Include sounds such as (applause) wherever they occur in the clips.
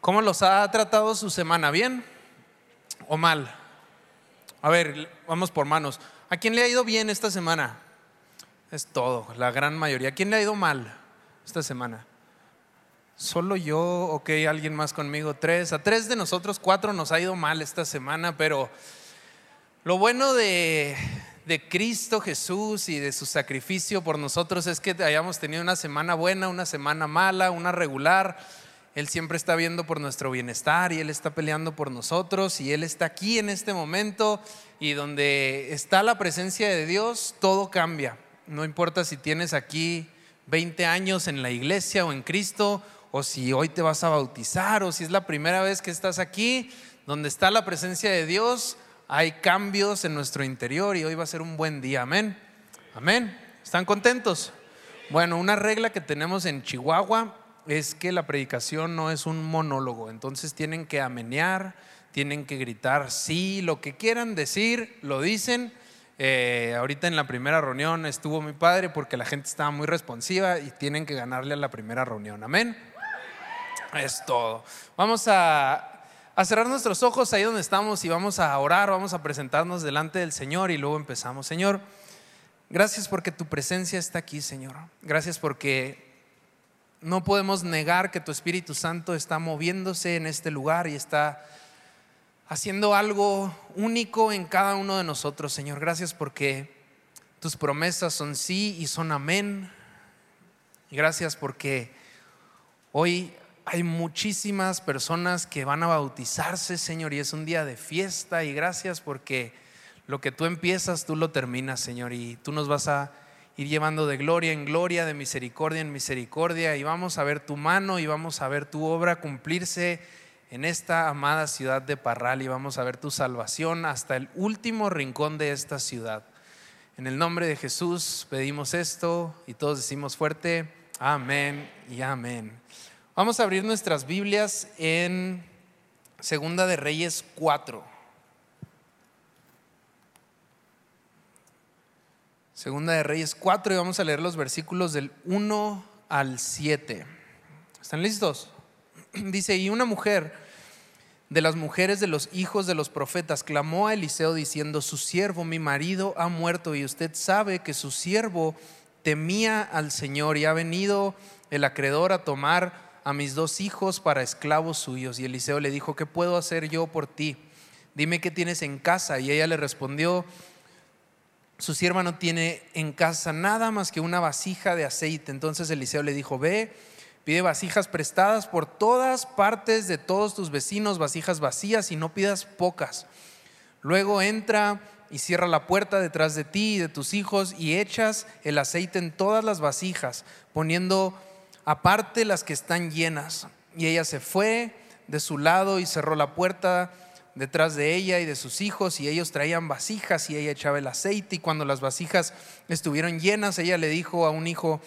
¿Cómo los ha tratado su semana? ¿Bien o mal? A ver, vamos por manos. ¿A quién le ha ido bien esta semana? Es todo, la gran mayoría. ¿A quién le ha ido mal esta semana? Solo yo, ok, alguien más conmigo, tres. A tres de nosotros, cuatro nos ha ido mal esta semana, pero lo bueno de, de Cristo Jesús y de su sacrificio por nosotros es que hayamos tenido una semana buena, una semana mala, una regular. Él siempre está viendo por nuestro bienestar y Él está peleando por nosotros y Él está aquí en este momento y donde está la presencia de Dios, todo cambia. No importa si tienes aquí 20 años en la iglesia o en Cristo o si hoy te vas a bautizar o si es la primera vez que estás aquí, donde está la presencia de Dios, hay cambios en nuestro interior y hoy va a ser un buen día. Amén. Amén. ¿Están contentos? Bueno, una regla que tenemos en Chihuahua es que la predicación no es un monólogo, entonces tienen que amenear, tienen que gritar sí, lo que quieran decir, lo dicen. Eh, ahorita en la primera reunión estuvo mi padre porque la gente estaba muy responsiva y tienen que ganarle a la primera reunión. Amén. Es todo. Vamos a a cerrar nuestros ojos ahí donde estamos y vamos a orar, vamos a presentarnos delante del Señor y luego empezamos. Señor, gracias porque tu presencia está aquí, Señor. Gracias porque no podemos negar que tu Espíritu Santo está moviéndose en este lugar y está haciendo algo único en cada uno de nosotros, Señor. Gracias porque tus promesas son sí y son amén. Gracias porque hoy hay muchísimas personas que van a bautizarse, Señor, y es un día de fiesta y gracias porque lo que tú empiezas, tú lo terminas, Señor, y tú nos vas a ir llevando de gloria en gloria, de misericordia en misericordia, y vamos a ver tu mano y vamos a ver tu obra cumplirse en esta amada ciudad de Parral y vamos a ver tu salvación hasta el último rincón de esta ciudad. En el nombre de Jesús pedimos esto y todos decimos fuerte, amén y amén. Vamos a abrir nuestras Biblias en Segunda de Reyes 4. Segunda de Reyes 4 y vamos a leer los versículos del 1 al 7. ¿Están listos? (clears throat) Dice, y una mujer de las mujeres de los hijos de los profetas clamó a Eliseo diciendo, su siervo, mi marido, ha muerto y usted sabe que su siervo temía al Señor y ha venido el acreedor a tomar a mis dos hijos para esclavos suyos. Y Eliseo le dijo, ¿qué puedo hacer yo por ti? Dime qué tienes en casa. Y ella le respondió, su sierva no tiene en casa nada más que una vasija de aceite. Entonces Eliseo le dijo, ve, pide vasijas prestadas por todas partes de todos tus vecinos, vasijas vacías y no pidas pocas. Luego entra y cierra la puerta detrás de ti y de tus hijos y echas el aceite en todas las vasijas, poniendo aparte las que están llenas. Y ella se fue de su lado y cerró la puerta detrás de ella y de sus hijos y ellos traían vasijas y ella echaba el aceite y cuando las vasijas estuvieron llenas ella le dijo a un hijo,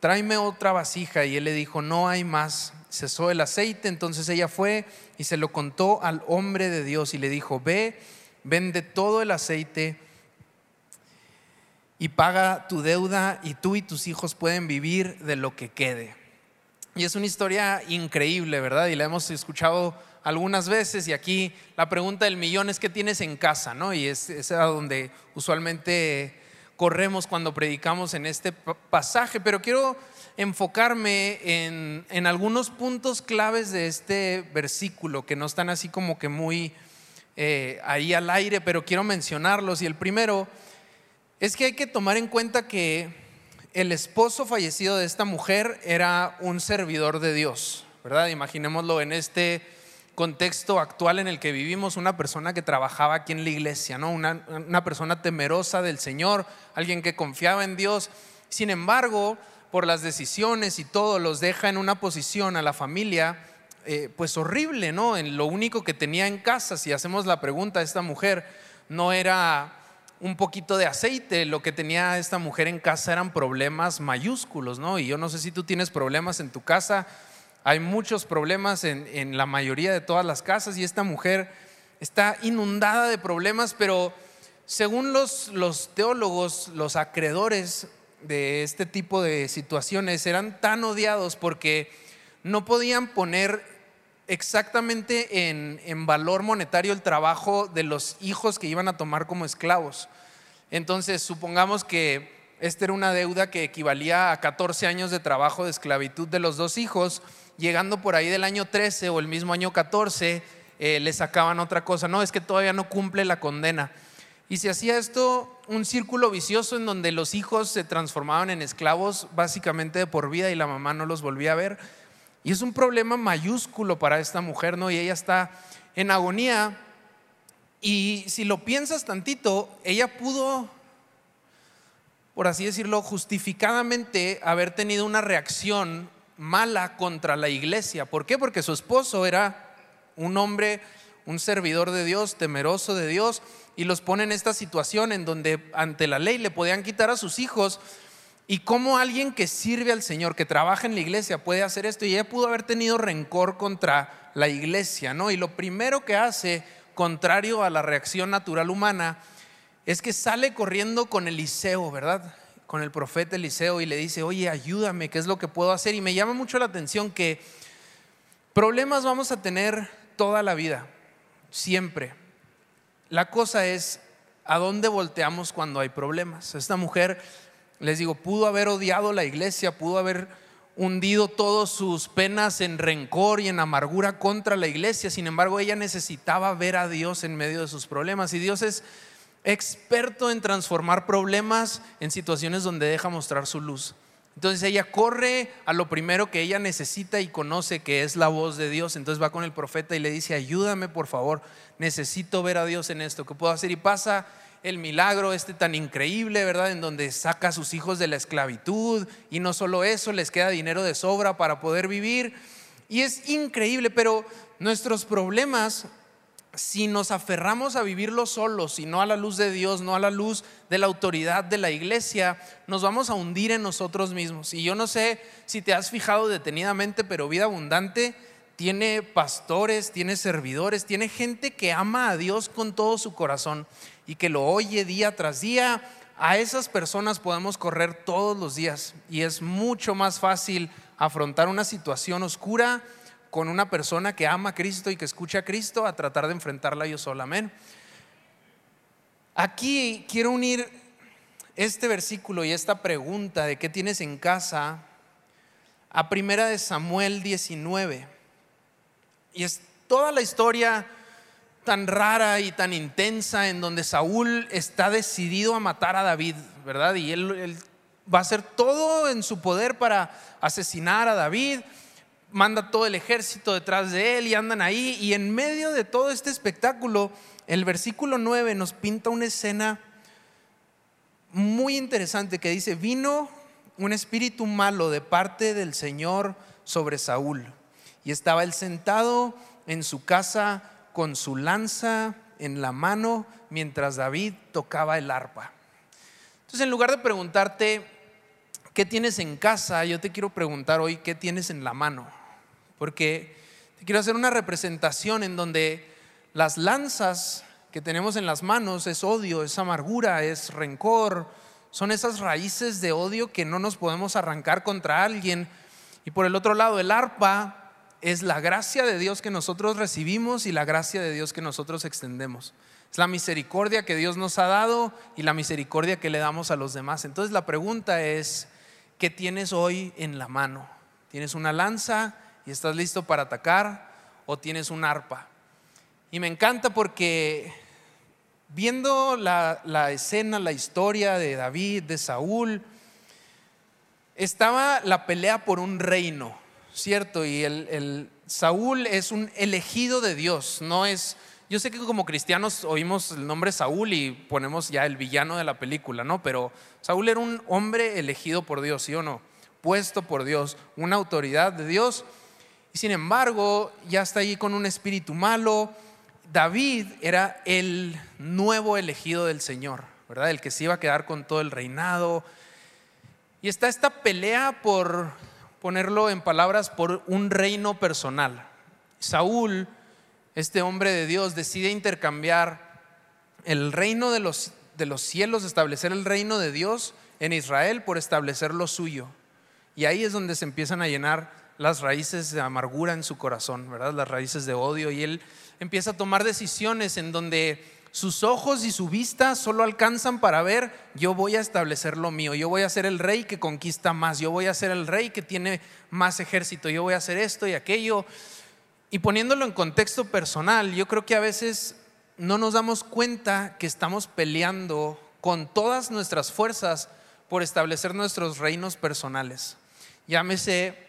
tráeme otra vasija y él le dijo, no hay más. Cesó el aceite, entonces ella fue y se lo contó al hombre de Dios y le dijo, ve, vende todo el aceite y paga tu deuda y tú y tus hijos pueden vivir de lo que quede. Y es una historia increíble, ¿verdad? Y la hemos escuchado algunas veces y aquí la pregunta del millón es qué tienes en casa, ¿no? Y es, es a donde usualmente corremos cuando predicamos en este pasaje, pero quiero enfocarme en, en, algunos puntos claves de este versículo que no están así como que muy eh, ahí al aire, pero quiero mencionarlos. Y el primero es que hay que tomar en cuenta que el esposo fallecido de esta mujer era un servidor de Dios, ¿verdad? Imaginémoslo en este contexto actual en el que vivimos, una persona que trabajaba aquí en la iglesia, ¿no? Una, una persona temerosa del Señor, alguien que confiaba en Dios. Sin embargo, por las decisiones y todo, los deja en una posición a la familia, eh, pues horrible, ¿no? En lo único que tenía en casa, si hacemos la pregunta a esta mujer, no era un poquito de aceite. Lo que tenía esta mujer en casa eran problemas mayúsculos, ¿no? Y yo no sé si tú tienes problemas en tu casa. Hay muchos problemas en, la mayoría de todas las casas y esta mujer está inundada de problemas, pero según los, teólogos, los acreedores de este tipo de situaciones eran tan odiados porque no podían poner exactamente en, en valor monetario el trabajo de los hijos que iban a tomar como esclavos. Entonces, supongamos que esta era una deuda que equivalía a 14 años de trabajo de esclavitud de los dos hijos. Llegando por ahí del año 13 o el mismo año 14, eh, le sacaban otra cosa. No, es que todavía no cumple la condena. Y se hacía esto un círculo vicioso en donde los hijos se transformaban en esclavos básicamente de por vida y la mamá no los volvía a ver. Y es un problema mayúsculo para esta mujer, ¿no? Y ella está en agonía. Y si lo piensas tantito, ella pudo, por así decirlo, justificadamente haber tenido una reacción mala contra la iglesia. ¿Por qué? Porque su esposo era un hombre, un servidor de Dios, temeroso de Dios, y los pone en esta situación en donde ante la ley le podían quitar a sus hijos. Y cómo alguien que sirve al Señor, que trabaja en la iglesia, puede hacer esto. Y ella pudo haber tenido rencor contra la iglesia, ¿no? Y lo primero que hace, contrario a la reacción natural humana, es que sale corriendo con Eliseo, ¿verdad? Con el profeta Eliseo y le dice, oye, ayúdame, ¿qué es lo que puedo hacer? Y me llama mucho la atención que problemas vamos a tener toda la vida, siempre. La cosa es a dónde volteamos cuando hay problemas. Esta mujer, les digo, pudo haber odiado la iglesia, pudo haber hundido todas sus penas en rencor y en amargura contra la iglesia. Sin embargo, ella necesitaba ver a Dios en medio de sus problemas. Y Dios es experto en transformar problemas en situaciones donde deja mostrar su luz. Entonces ella corre a lo primero que ella necesita y conoce que es la voz de Dios. Entonces va con el profeta y le dice, ayúdame por favor, necesito ver a Dios en esto, ¿qué puedo hacer? Y pasa el milagro este tan increíble, ¿verdad? En donde saca a sus hijos de la esclavitud y no solo eso, les queda dinero de sobra para poder vivir. Y es increíble, pero nuestros problemas si nos aferramos a vivirlo solos y no a la luz de Dios, no a la luz de la autoridad de la iglesia, nos vamos a hundir en nosotros mismos. Y yo no sé si te has fijado detenidamente, pero Vida Abundante tiene pastores, tiene servidores, tiene gente que ama a Dios con todo su corazón y que lo oye día tras día. A esas personas podemos correr todos los días y es mucho más fácil afrontar una situación oscura con una persona que ama a Cristo y que escucha a Cristo a tratar de enfrentarla yo sola. Amén. Aquí quiero unir este versículo y esta pregunta de qué tienes en casa a primera de Samuel 19. Y es toda la historia tan rara y tan intensa en donde Saúl está decidido a matar a David, ¿verdad? Y él, él va a hacer todo en su poder para asesinar a David manda todo el ejército detrás de él y andan ahí. Y en medio de todo este espectáculo, el versículo 9 nos pinta una escena muy interesante que dice, vino un espíritu malo de parte del Señor sobre Saúl. Y estaba él sentado en su casa con su lanza en la mano mientras David tocaba el arpa. Entonces, en lugar de preguntarte, ¿qué tienes en casa? Yo te quiero preguntar hoy, ¿qué tienes en la mano? Porque te quiero hacer una representación en donde las lanzas que tenemos en las manos es odio, es amargura, es rencor, son esas raíces de odio que no nos podemos arrancar contra alguien. Y por el otro lado, el arpa es la gracia de Dios que nosotros recibimos y la gracia de Dios que nosotros extendemos. Es la misericordia que Dios nos ha dado y la misericordia que le damos a los demás. Entonces la pregunta es, ¿qué tienes hoy en la mano? ¿Tienes una lanza? Y estás listo para atacar o tienes un arpa. Y me encanta porque viendo la, escena, la historia de David, de Saúl, estaba la pelea por un reino, ¿cierto? Y el, Saúl es un elegido de Dios, no es... Yo sé que como cristianos oímos el nombre Saúl y ponemos ya el villano de la película, ¿no? Pero Saúl era un hombre elegido por Dios, ¿sí o no? Puesto por Dios, una autoridad de Dios y sin embargo, ya está ahí con un espíritu malo. David era el nuevo elegido del Señor, ¿verdad? El que se iba a quedar con todo el reinado. Y está esta pelea por ponerlo en palabras, por un reino personal. Saúl, este hombre de Dios, decide intercambiar el reino de los, de los cielos, establecer el reino de Dios en Israel por establecer lo suyo. Y ahí es donde se empiezan a llenar las raíces de amargura en su corazón, ¿verdad? Las raíces de odio y él empieza a tomar decisiones en donde sus ojos y su vista solo alcanzan para ver, yo voy a establecer lo mío, yo voy a ser el rey que conquista más, yo voy a ser el rey que tiene más ejército, yo voy a hacer esto y aquello. Y poniéndolo en contexto personal, yo creo que a veces no nos damos cuenta que estamos peleando con todas nuestras fuerzas por establecer nuestros reinos personales. Llámese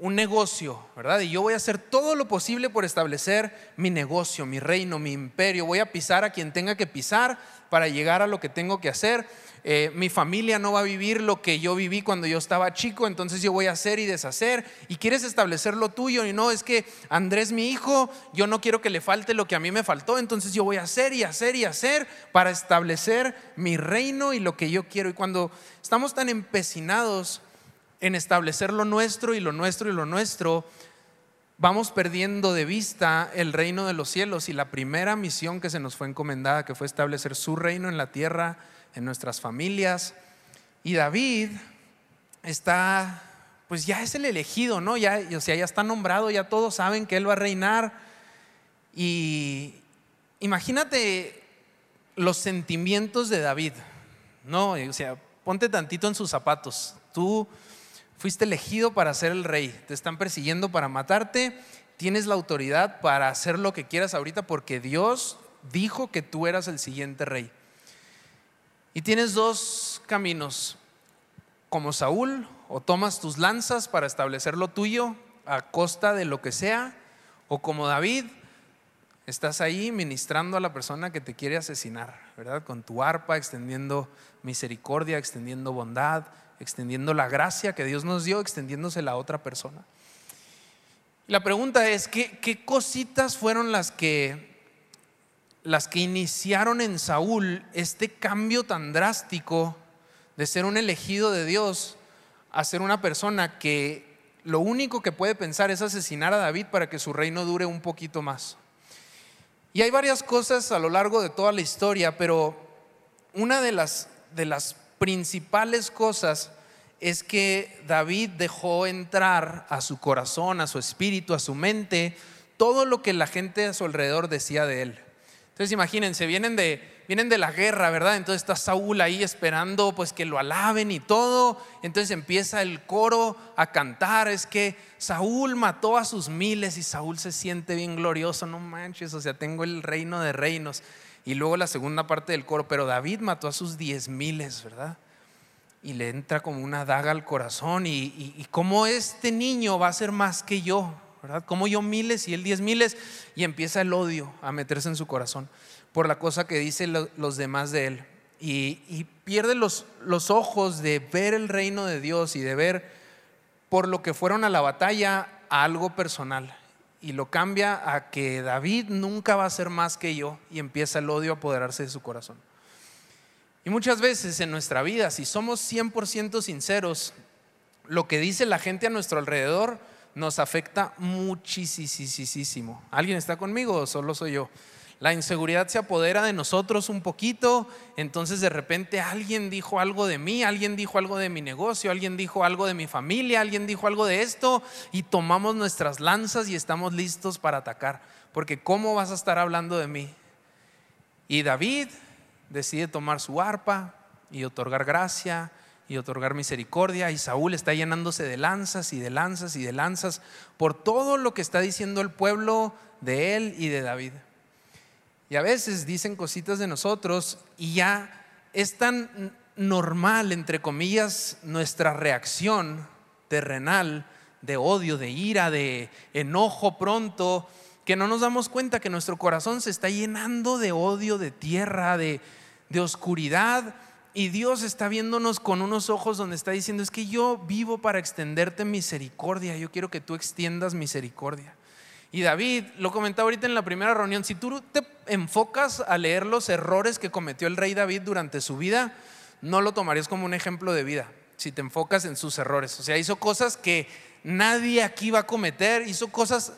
un negocio, ¿verdad? Y yo voy a hacer todo lo posible por establecer mi negocio, mi reino, mi imperio. Voy a pisar a quien tenga que pisar para llegar a lo que tengo que hacer. Eh, mi familia no va a vivir lo que yo viví cuando yo estaba chico, entonces yo voy a hacer y deshacer. Y quieres establecer lo tuyo y no, es que Andrés mi hijo, yo no quiero que le falte lo que a mí me faltó, entonces yo voy a hacer y hacer y hacer para establecer mi reino y lo que yo quiero. Y cuando estamos tan empecinados en establecer lo nuestro y lo nuestro y lo nuestro, vamos perdiendo de vista el reino de los cielos y la primera misión que se nos fue encomendada, que fue establecer su reino en la tierra, en nuestras familias. Y David está, pues ya es el elegido, ¿no? Ya, o sea, ya está nombrado, ya todos saben que él va a reinar. Y imagínate los sentimientos de David, ¿no? O sea, ponte tantito en sus zapatos. Tú Fuiste elegido para ser el rey. Te están persiguiendo para matarte. Tienes la autoridad para hacer lo que quieras ahorita porque Dios dijo que tú eras el siguiente rey. Y tienes dos caminos. Como Saúl, o tomas tus lanzas para establecer lo tuyo a costa de lo que sea, o como David, estás ahí ministrando a la persona que te quiere asesinar, ¿verdad? Con tu arpa, extendiendo misericordia, extendiendo bondad, extendiendo la gracia que Dios nos dio, extendiéndose a otra persona. La pregunta es, ¿qué, ¿qué, cositas fueron las que, las que iniciaron en Saúl este cambio tan drástico de ser un elegido de Dios a ser una persona que lo único que puede pensar es asesinar a David para que su reino dure un poquito más? Y hay varias cosas a lo largo de toda la historia, pero una de las, de las principales cosas es que David dejó entrar a su corazón, a su espíritu, a su mente, todo lo que la gente a su alrededor decía de él. Entonces imagínense, vienen de, vienen de la guerra, ¿verdad? Entonces está Saúl ahí esperando pues que lo alaben y todo. Entonces empieza el coro a cantar, es que Saúl mató a sus miles y Saúl se siente bien glorioso, no manches, o sea, tengo el reino de reinos. Y luego la segunda parte del coro, pero David mató a sus diez miles, ¿verdad? Y le entra como una daga al corazón. Y, y, cómo este niño va a ser más que yo, ¿verdad? Como yo miles y él diez miles. Y empieza el odio a meterse en su corazón por la cosa que dicen los demás de él. Y, pierde los, los ojos de ver el reino de Dios y de ver por lo que fueron a la batalla a algo personal y lo cambia a que David nunca va a ser más que yo y empieza el odio a apoderarse de su corazón. Y muchas veces en nuestra vida, si somos 100% sinceros, lo que dice la gente a nuestro alrededor nos afecta muchísimo. ¿Alguien está conmigo o solo soy yo? La inseguridad se apodera de nosotros un poquito, entonces de repente alguien dijo algo de mí, alguien dijo algo de mi negocio, alguien dijo algo de mi familia, alguien dijo algo de esto y tomamos nuestras lanzas y estamos listos para atacar, porque ¿cómo vas a estar hablando de mí? Y David decide tomar su arpa y otorgar gracia y otorgar misericordia. Y Saúl está llenándose de lanzas y de lanzas y de lanzas por todo lo que está diciendo el pueblo de él y de David. Y a veces dicen cositas de nosotros y ya es tan normal, entre comillas, nuestra reacción terrenal de odio, de ira, de enojo pronto, que no nos damos cuenta que nuestro corazón se está llenando de odio, de tierra, de, de oscuridad. Y Dios está viéndonos con unos ojos donde está diciendo, es que yo vivo para extenderte misericordia, yo quiero que tú extiendas misericordia. Y David, lo comentaba ahorita en la primera reunión, si tú te enfocas a leer los errores que cometió el rey David durante su vida, no lo tomarías como un ejemplo de vida, si te enfocas en sus errores. O sea, hizo cosas que nadie aquí va a cometer, hizo cosas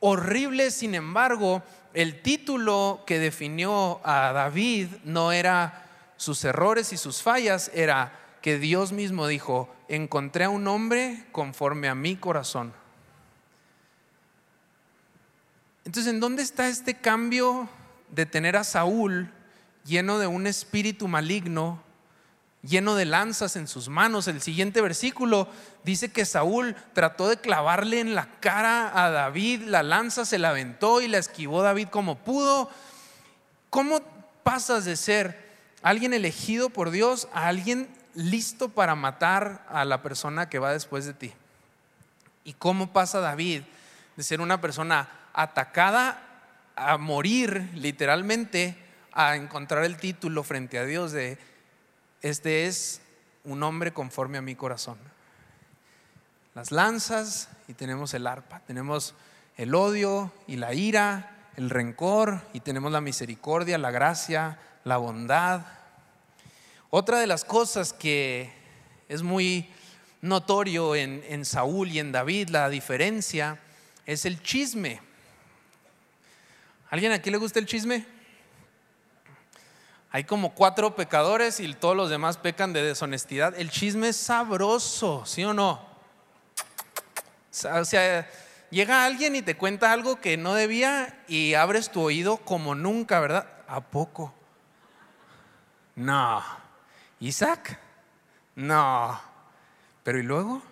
horribles, sin embargo, el título que definió a David no era sus errores y sus fallas, era que Dios mismo dijo, encontré a un hombre conforme a mi corazón Entonces, ¿en dónde está este cambio de tener a Saúl lleno de un espíritu maligno, lleno de lanzas en sus manos? El siguiente versículo dice que Saúl trató de clavarle en la cara a David, la lanza se la aventó y la esquivó David como pudo. ¿Cómo pasas de ser alguien elegido por Dios a alguien listo para matar a la persona que va después de ti? ¿Y cómo pasa David de ser una persona atacada a morir literalmente, a encontrar el título frente a Dios de, este es un hombre conforme a mi corazón? Las lanzas y tenemos el arpa, tenemos el odio y la ira, el rencor y tenemos la misericordia, la gracia, la bondad. Otra de las cosas que es muy notorio en, Saúl y en David, la diferencia es el chisme. ¿Alguien aquí le gusta el chisme? Hay como cuatro pecadores y todos los demás pecan de deshonestidad. El chisme es sabroso, ¿sí o no? O sea, llega alguien y te cuenta algo que no debía y abres tu oído como nunca, ¿verdad? ¿A poco? No. Isaac? No. Pero ¿y luego?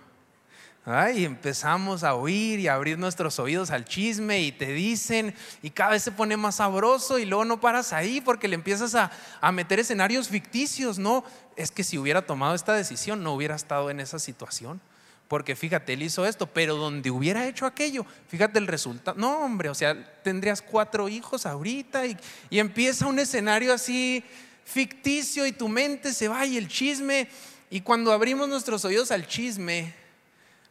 Ay, empezamos a oír y a abrir nuestros oídos al chisme y te dicen y cada vez se pone más sabroso y luego no paras ahí porque le empiezas a, a, meter escenarios ficticios. No, es que si hubiera tomado esta decisión no hubiera estado en esa situación. Porque fíjate, él hizo esto, pero donde hubiera hecho aquello, fíjate el resultado. No, hombre, o sea, tendrías cuatro hijos ahorita y, y empieza un escenario así ficticio y tu mente se va y el chisme. Y cuando abrimos nuestros oídos al chisme,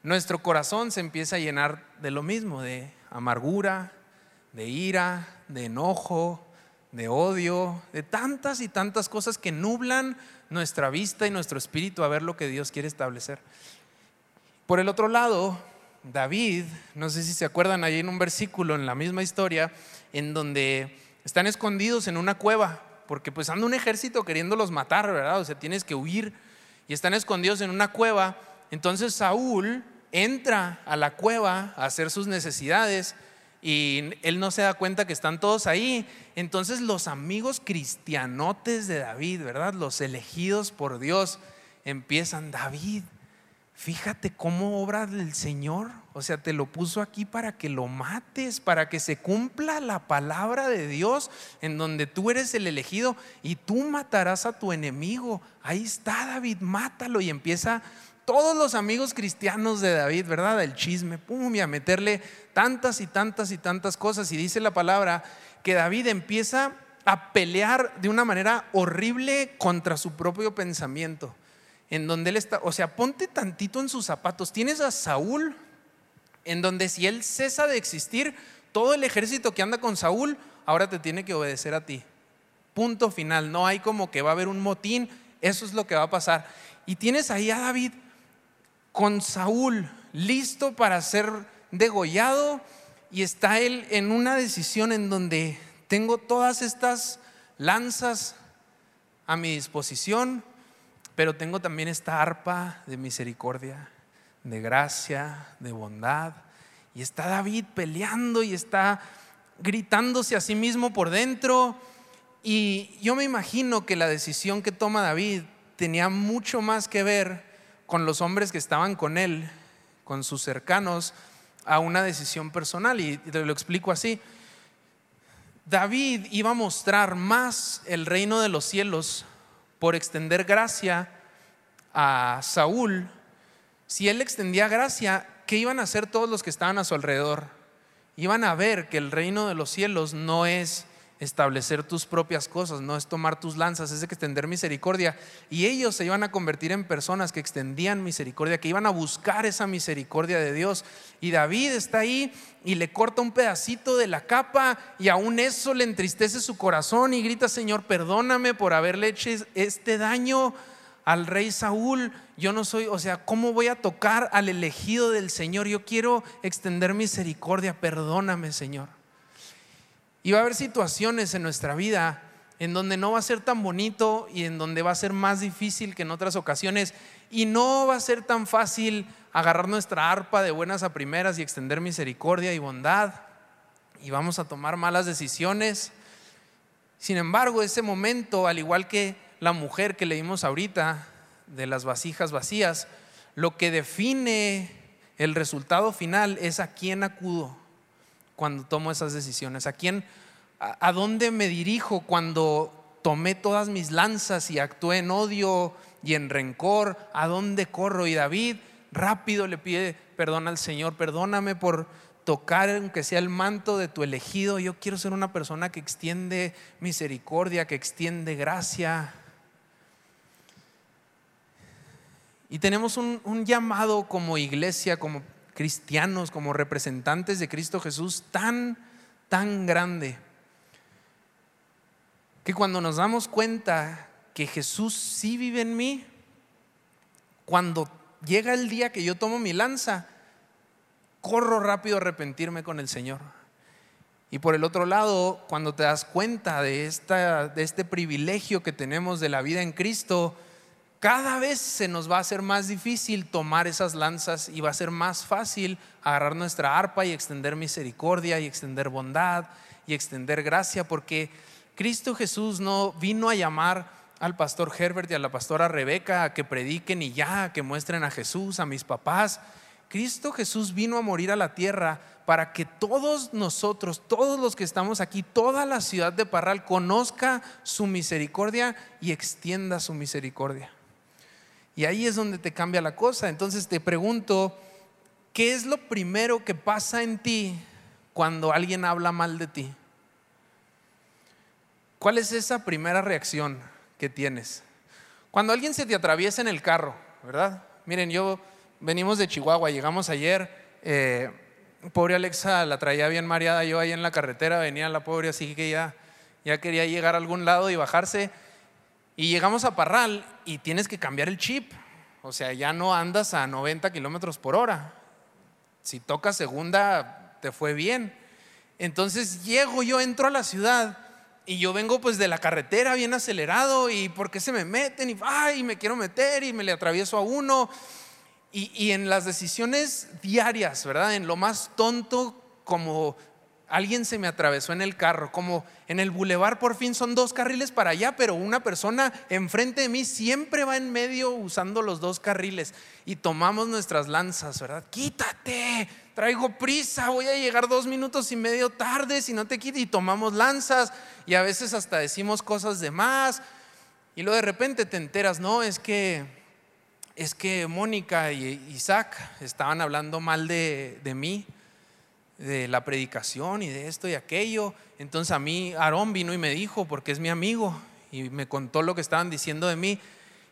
nuestro corazón se empieza a llenar de lo mismo, de amargura, de ira, de enojo, de odio, de tantas y tantas cosas que nublan nuestra vista y nuestro espíritu a ver lo que Dios quiere establecer. Por el otro lado, David, no sé si se acuerdan, ahí en un versículo en la misma historia, en donde están escondidos en una cueva, porque pues anda un ejército queriéndolos matar, ¿verdad? O sea, tienes que huir y están escondidos en una cueva. Entonces Saúl entra a la cueva a hacer sus necesidades y él no se da cuenta que están todos ahí. Entonces los amigos cristianotes de David, ¿verdad? Los elegidos por Dios, empiezan, David, fíjate cómo obra el Señor. O sea, te lo puso aquí para que lo mates, para que se cumpla la palabra de Dios en donde tú eres el elegido y tú matarás a tu enemigo. Ahí está David, mátalo y empieza todos los amigos cristianos de David, ¿verdad? El chisme, pum, y a meterle tantas y tantas y tantas cosas. Y dice la palabra que David empieza a pelear de una manera horrible contra su propio pensamiento en donde él está, o sea, ponte tantito en sus zapatos. Tienes a Saúl, en donde si él cesa de existir, todo el ejército que anda con Saúl ahora te tiene que obedecer a ti. Punto final, no hay como que va a haber un motín, eso es lo que va a pasar. Y tienes ahí a David con Saúl listo para ser degollado y está él en una decisión en donde tengo todas estas lanzas a mi disposición, pero tengo también esta arpa de misericordia, de gracia, de bondad. Y está David peleando y está gritándose a sí mismo por dentro. Y yo me imagino que la decisión que toma David tenía mucho más que ver con los hombres que estaban con él, con sus cercanos, a una decisión personal. Y te lo explico así. David iba a mostrar más el reino de los cielos por extender gracia a Saúl, si él extendía gracia, ¿qué iban a hacer todos los que estaban a su alrededor? Iban a ver que el reino de los cielos no es establecer tus propias cosas, no es tomar tus lanzas, es extender misericordia. Y ellos se iban a convertir en personas que extendían misericordia, que iban a buscar esa misericordia de Dios. Y David está ahí y le corta un pedacito de la capa y aún eso le entristece su corazón y grita, Señor, perdóname por haberle hecho este daño al rey Saúl. Yo no soy, o sea, ¿cómo voy a tocar al elegido del Señor? Yo quiero extender misericordia, perdóname, Señor. Y va a haber situaciones en nuestra vida en donde no va a ser tan bonito y en donde va a ser más difícil que en otras ocasiones. Y no va a ser tan fácil agarrar nuestra arpa de buenas a primeras y extender misericordia y bondad. y vamos a tomar malas decisiones. Sin embargo, ese momento, al igual que la mujer que leímos ahorita de las vasijas vacías, lo que define el resultado final es a quién acudo cuando tomo esas decisiones, a quién, a, dónde me dirijo cuando tomé todas mis lanzas y actué en odio y en rencor, a dónde corro. Y David rápido le pide perdón al Señor, perdóname por tocar, aunque sea el manto de tu elegido. Yo quiero ser una persona que extiende misericordia, que extiende gracia. Y tenemos un, un, llamado como iglesia, como cristianos, como representantes de Cristo Jesús tan, tan grande, que cuando nos damos cuenta que Jesús sí vive en mí, cuando llega el día que yo tomo mi lanza, corro rápido a arrepentirme con el Señor. Y por el otro lado, cuando te das cuenta de, esta, de este privilegio que tenemos de la vida en Cristo, cada vez se nos va a hacer más difícil tomar esas lanzas y va a ser más fácil agarrar nuestra arpa y extender misericordia y extender bondad y extender gracia, porque Cristo Jesús no vino a llamar al pastor Herbert y a la pastora Rebeca a que prediquen y ya, que muestren a Jesús, a mis papás. Cristo Jesús vino a morir a la tierra para que todos nosotros, todos los que estamos aquí, toda la ciudad de Parral conozca su misericordia y extienda su misericordia. Y ahí es donde te cambia la cosa. Entonces te pregunto, ¿qué es lo primero que pasa en ti cuando alguien habla mal de ti? ¿Cuál es esa primera reacción que tienes? Cuando alguien se te atraviesa en el carro, ¿verdad? Miren, yo venimos de Chihuahua, llegamos ayer, eh, pobre Alexa la traía bien mareada, yo ahí en la carretera venía la pobre, así que ya, ya quería llegar a algún lado y bajarse. Y llegamos a Parral y tienes que cambiar el chip, o sea, ya no andas a 90 kilómetros por hora. Si tocas segunda, te fue bien. Entonces llego, yo entro a la ciudad y yo vengo pues de la carretera bien acelerado y ¿por qué se me meten? Y ay, me quiero meter y me le atravieso a uno y, en las decisiones diarias, ¿verdad? En lo más tonto, como alguien se me atravesó en el carro, como en el bulevar por fin son dos carriles para allá, pero una persona enfrente de mí siempre va en medio usando los dos carriles y tomamos nuestras lanzas, ¿verdad? Quítate, traigo prisa, voy a llegar dos minutos y medio tarde si no te quites y tomamos lanzas y a veces hasta decimos cosas de más y luego de repente te enteras, no, es que es que Mónica y Isaac estaban hablando mal de, mí, de la predicación y de esto y aquello. Entonces a mí Aarón vino y me dijo, porque es mi amigo, y me contó lo que estaban diciendo de mí.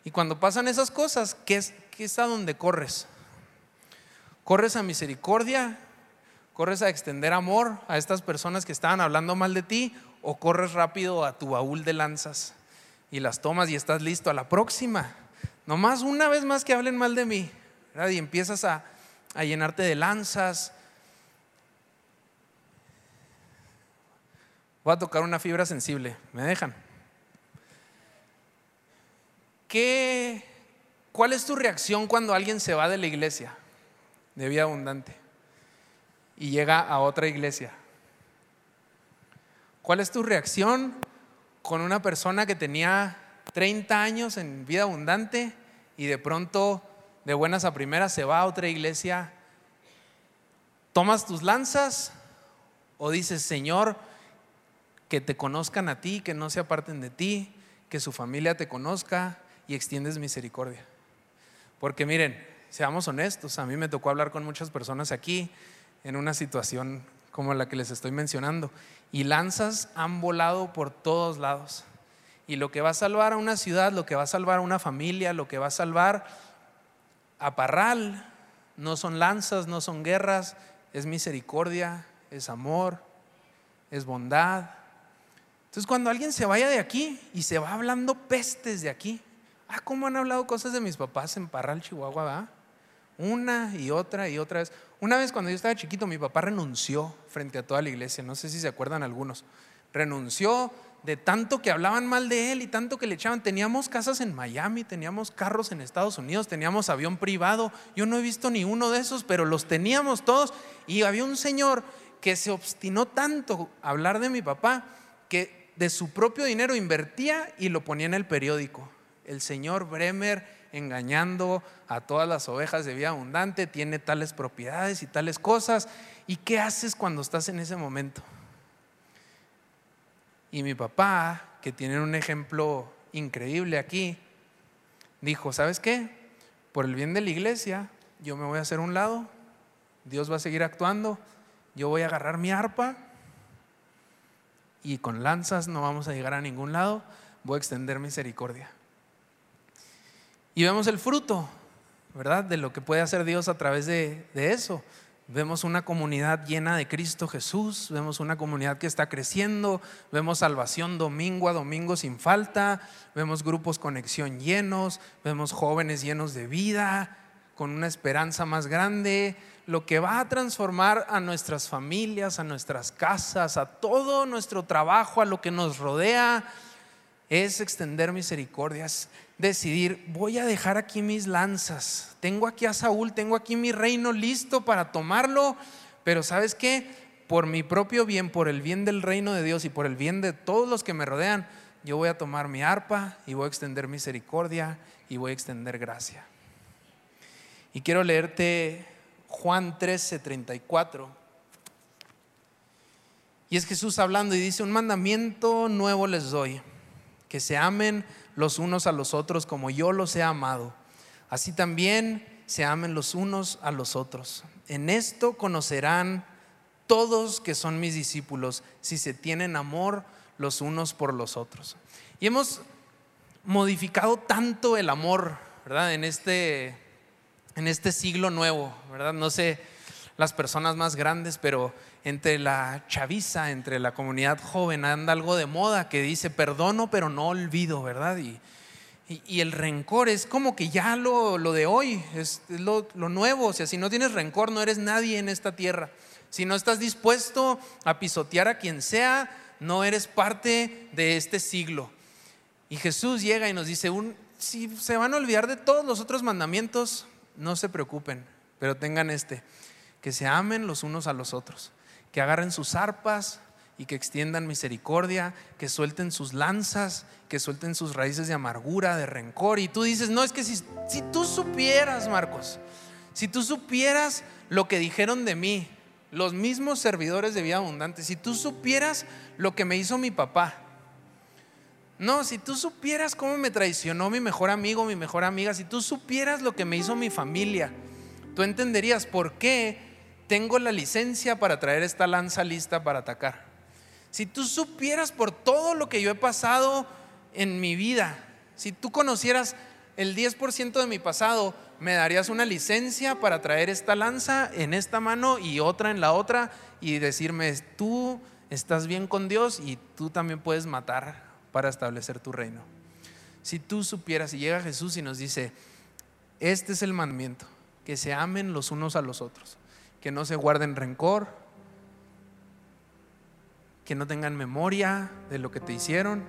Y cuando pasan esas cosas, ¿qué es, qué es a donde corres? ¿Corres a misericordia? ¿Corres a extender amor a estas personas que estaban hablando mal de ti? ¿O corres rápido a tu baúl de lanzas y las tomas y estás listo a la próxima? Nomás una vez más que hablen mal de mí, y empiezas a, a llenarte de lanzas. Voy a tocar una fibra sensible, ¿me dejan? ¿Qué, ¿Cuál es tu reacción cuando alguien se va de la iglesia de vida abundante y llega a otra iglesia? ¿Cuál es tu reacción con una persona que tenía 30 años en vida abundante y de pronto, de buenas a primeras, se va a otra iglesia. ¿Tomas tus lanzas o dices, Señor, que te conozcan a ti, que no se aparten de ti, que su familia te conozca y extiendes misericordia? Porque miren, seamos honestos, a mí me tocó hablar con muchas personas aquí en una situación como la que les estoy mencionando y lanzas han volado por todos lados. Y lo que va a salvar a una ciudad, lo que va a salvar a una familia, lo que va a salvar a Parral, no son lanzas, no son guerras, es misericordia, es amor, es bondad. Entonces cuando alguien se vaya de aquí y se va hablando pestes de aquí, ah, ¿cómo han hablado cosas de mis papás en Parral, Chihuahua? Va? Una y otra y otra vez. Una vez cuando yo estaba chiquito, mi papá renunció frente a toda la iglesia, no sé si se acuerdan algunos. Renunció, de tanto que hablaban mal de él y tanto que le echaban. Teníamos casas en Miami, teníamos carros en Estados Unidos, teníamos avión privado. Yo no he visto ni uno de esos, pero los teníamos todos. Y había un señor que se obstinó tanto a hablar de mi papá que de su propio dinero invertía y lo ponía en el periódico. El señor Bremer engañando a todas las ovejas de vida abundante, tiene tales propiedades y tales cosas. ¿Y qué haces cuando estás en ese momento? Y mi papá, que tiene un ejemplo increíble aquí, dijo, ¿sabes qué? Por el bien de la iglesia, yo me voy a hacer un lado, Dios va a seguir actuando, yo voy a agarrar mi arpa y con lanzas no vamos a llegar a ningún lado, voy a extender misericordia. Y vemos el fruto, ¿verdad? De lo que puede hacer Dios a través de, de eso. Vemos una comunidad llena de Cristo Jesús, vemos una comunidad que está creciendo, vemos salvación domingo a domingo sin falta, vemos grupos conexión llenos, vemos jóvenes llenos de vida, con una esperanza más grande, lo que va a transformar a nuestras familias, a nuestras casas, a todo nuestro trabajo, a lo que nos rodea, es extender misericordias, decidir, voy a dejar aquí mis lanzas, tengo aquí a Saúl, tengo aquí mi reino listo para tomarlo, pero ¿sabes qué? Por mi propio bien, por el bien del reino de Dios y por el bien de todos los que me rodean, yo voy a tomar mi arpa y voy a extender misericordia y voy a extender gracia. Y quiero leerte Juan 13, 34. Y es Jesús hablando y dice, un mandamiento nuevo les doy, que se amen los unos a los otros como yo los he amado. Así también se amen los unos a los otros. En esto conocerán todos que son mis discípulos, si se tienen amor los unos por los otros. Y hemos modificado tanto el amor, ¿verdad? En este en este siglo nuevo, ¿verdad? No sé las personas más grandes, pero entre la chaviza, entre la comunidad joven, anda algo de moda que dice perdono, pero no olvido, ¿verdad? Y, y, el rencor es como que ya lo, lo de hoy, es lo, lo nuevo. O sea, si no tienes rencor, no eres nadie en esta tierra. Si no estás dispuesto a pisotear a quien sea, no eres parte de este siglo. Y Jesús llega y nos dice, un, si se van a olvidar de todos los otros mandamientos, no se preocupen, pero tengan este, que se amen los unos a los otros, que agarren sus arpas y que extiendan misericordia, que suelten sus lanzas, que suelten sus raíces de amargura, de rencor. Y tú dices, no, es que si, si tú supieras, Marcos, si tú supieras lo que dijeron de mí, los mismos servidores de vida abundante, si tú supieras lo que me hizo mi papá, no, si tú supieras cómo me traicionó mi mejor amigo, mi mejor amiga, si tú supieras lo que me hizo mi familia, tú entenderías por qué tengo la licencia para traer esta lanza lista para atacar. Si tú supieras por todo lo que yo he pasado en mi vida, si tú conocieras el 10% de mi pasado, me darías una licencia para traer esta lanza en esta mano y otra en la otra y decirme, tú estás bien con Dios y tú también puedes matar para establecer tu reino. Si tú supieras, y llega Jesús y nos dice, este es el mandamiento, que se amen los unos a los otros, que no se guarden rencor, que no tengan memoria de lo que te hicieron,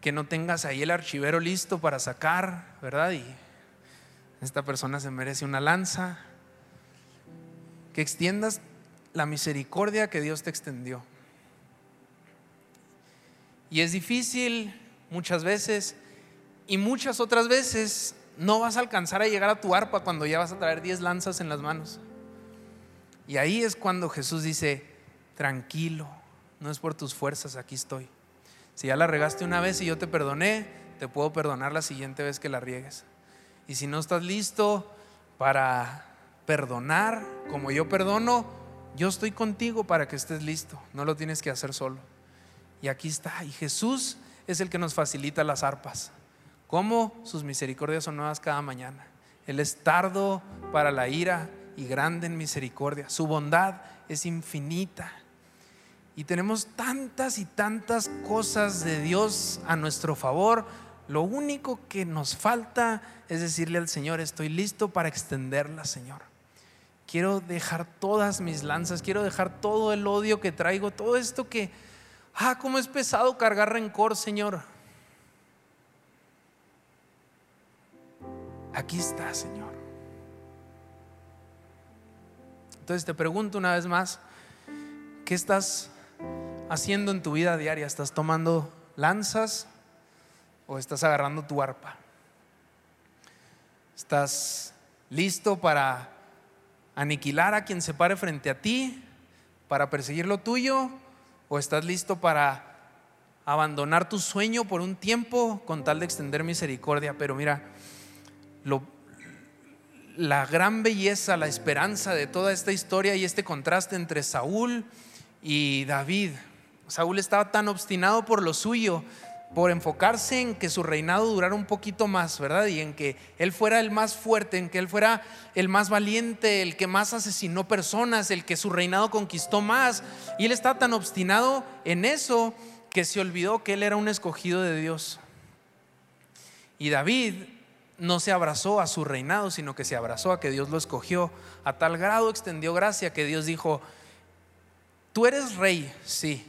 que no tengas ahí el archivero listo para sacar, ¿verdad? Y esta persona se merece una lanza, que extiendas la misericordia que Dios te extendió. Y es difícil muchas veces y muchas otras veces no vas a alcanzar a llegar a tu arpa cuando ya vas a traer 10 lanzas en las manos. Y ahí es cuando Jesús dice, tranquilo, no es por tus fuerzas, aquí estoy. Si ya la regaste una vez y yo te perdoné, te puedo perdonar la siguiente vez que la riegues. Y si no estás listo para perdonar como yo perdono, yo estoy contigo para que estés listo. No lo tienes que hacer solo. Y aquí está. Y Jesús es el que nos facilita las arpas. ¿Cómo? Sus misericordias son nuevas cada mañana. Él es tardo para la ira y grande en misericordia. Su bondad es infinita. Y tenemos tantas y tantas cosas de Dios a nuestro favor. Lo único que nos falta es decirle al Señor, estoy listo para extenderla, Señor. Quiero dejar todas mis lanzas, quiero dejar todo el odio que traigo, todo esto que, Ah, cómo es pesado cargar rencor, Señor. Aquí está, Señor. Entonces te pregunto una vez más, ¿qué estás haciendo en tu vida diaria? ¿Estás tomando lanzas o estás agarrando tu arpa? ¿Estás listo para aniquilar a quien se pare frente a ti, para perseguir lo tuyo? ¿O estás listo para abandonar tu sueño por un tiempo con tal de extender misericordia? Pero mira, la gran belleza, la esperanza de toda esta historia y este contraste entre Saúl y David. Saúl estaba tan obstinado por lo suyo, por enfocarse en que su reinado durara un poquito más, ¿verdad? Y en que él fuera el más fuerte, en que él fuera el más valiente, el que más asesinó personas, el que su reinado conquistó más. Y él estaba tan obstinado en eso que se olvidó que él era un escogido de Dios. Y David no se abrazó a su reinado, sino que se abrazó a que Dios lo escogió. A tal grado extendió gracia que Dios dijo, tú eres rey, sí.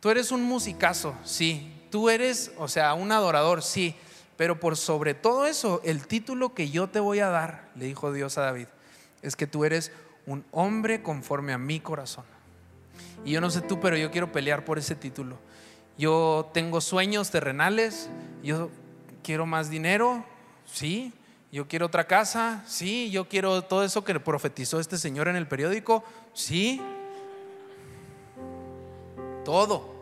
Tú eres un musicazo, sí. Tú eres, o sea, un adorador, sí. Pero por sobre todo eso, el título que yo te voy a dar, le dijo Dios a David, es que tú eres un hombre conforme a mi corazón. Y yo no sé tú, pero yo quiero pelear por ese título. Yo tengo sueños terrenales, yo quiero más dinero, sí. Yo quiero otra casa, sí. Yo quiero todo eso que profetizó este señor en el periódico, sí. Todo.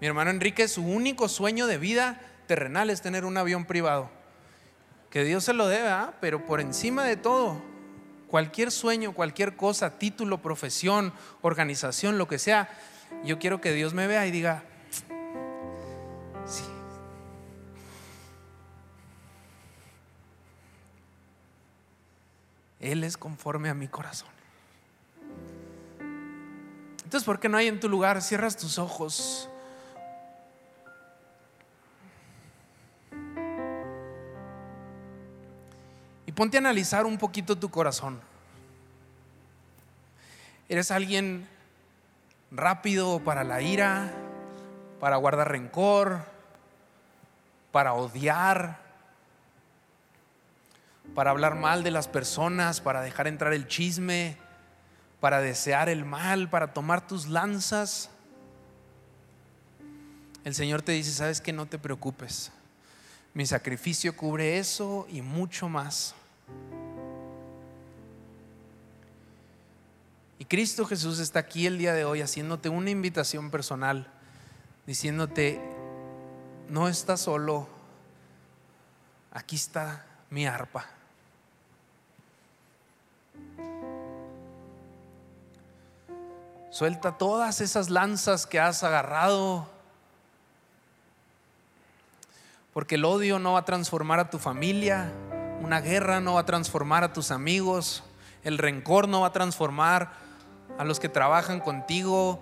Mi hermano Enrique, su único sueño de vida terrenal es tener un avión privado. Que Dios se lo debe, pero por encima de todo, cualquier sueño, cualquier cosa, título, profesión, organización, lo que sea, yo quiero que Dios me vea y diga, sí. Él es conforme a mi corazón. Entonces, ¿por qué no hay en tu lugar? Cierras tus ojos. Y ponte a analizar un poquito tu corazón. ¿Eres alguien rápido para la ira, para guardar rencor, para odiar, para hablar mal de las personas, para dejar entrar el chisme? para desear el mal, para tomar tus lanzas. El Señor te dice, sabes que no te preocupes. Mi sacrificio cubre eso y mucho más. Y Cristo Jesús está aquí el día de hoy haciéndote una invitación personal, diciéndote, no estás solo, aquí está mi arpa. Suelta todas esas lanzas que has agarrado. Porque el odio no va a transformar a tu familia, una guerra no va a transformar a tus amigos, el rencor no va a transformar a los que trabajan contigo.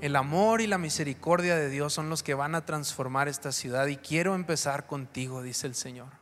El amor y la misericordia de Dios son los que van a transformar esta ciudad y quiero empezar contigo, dice el Señor.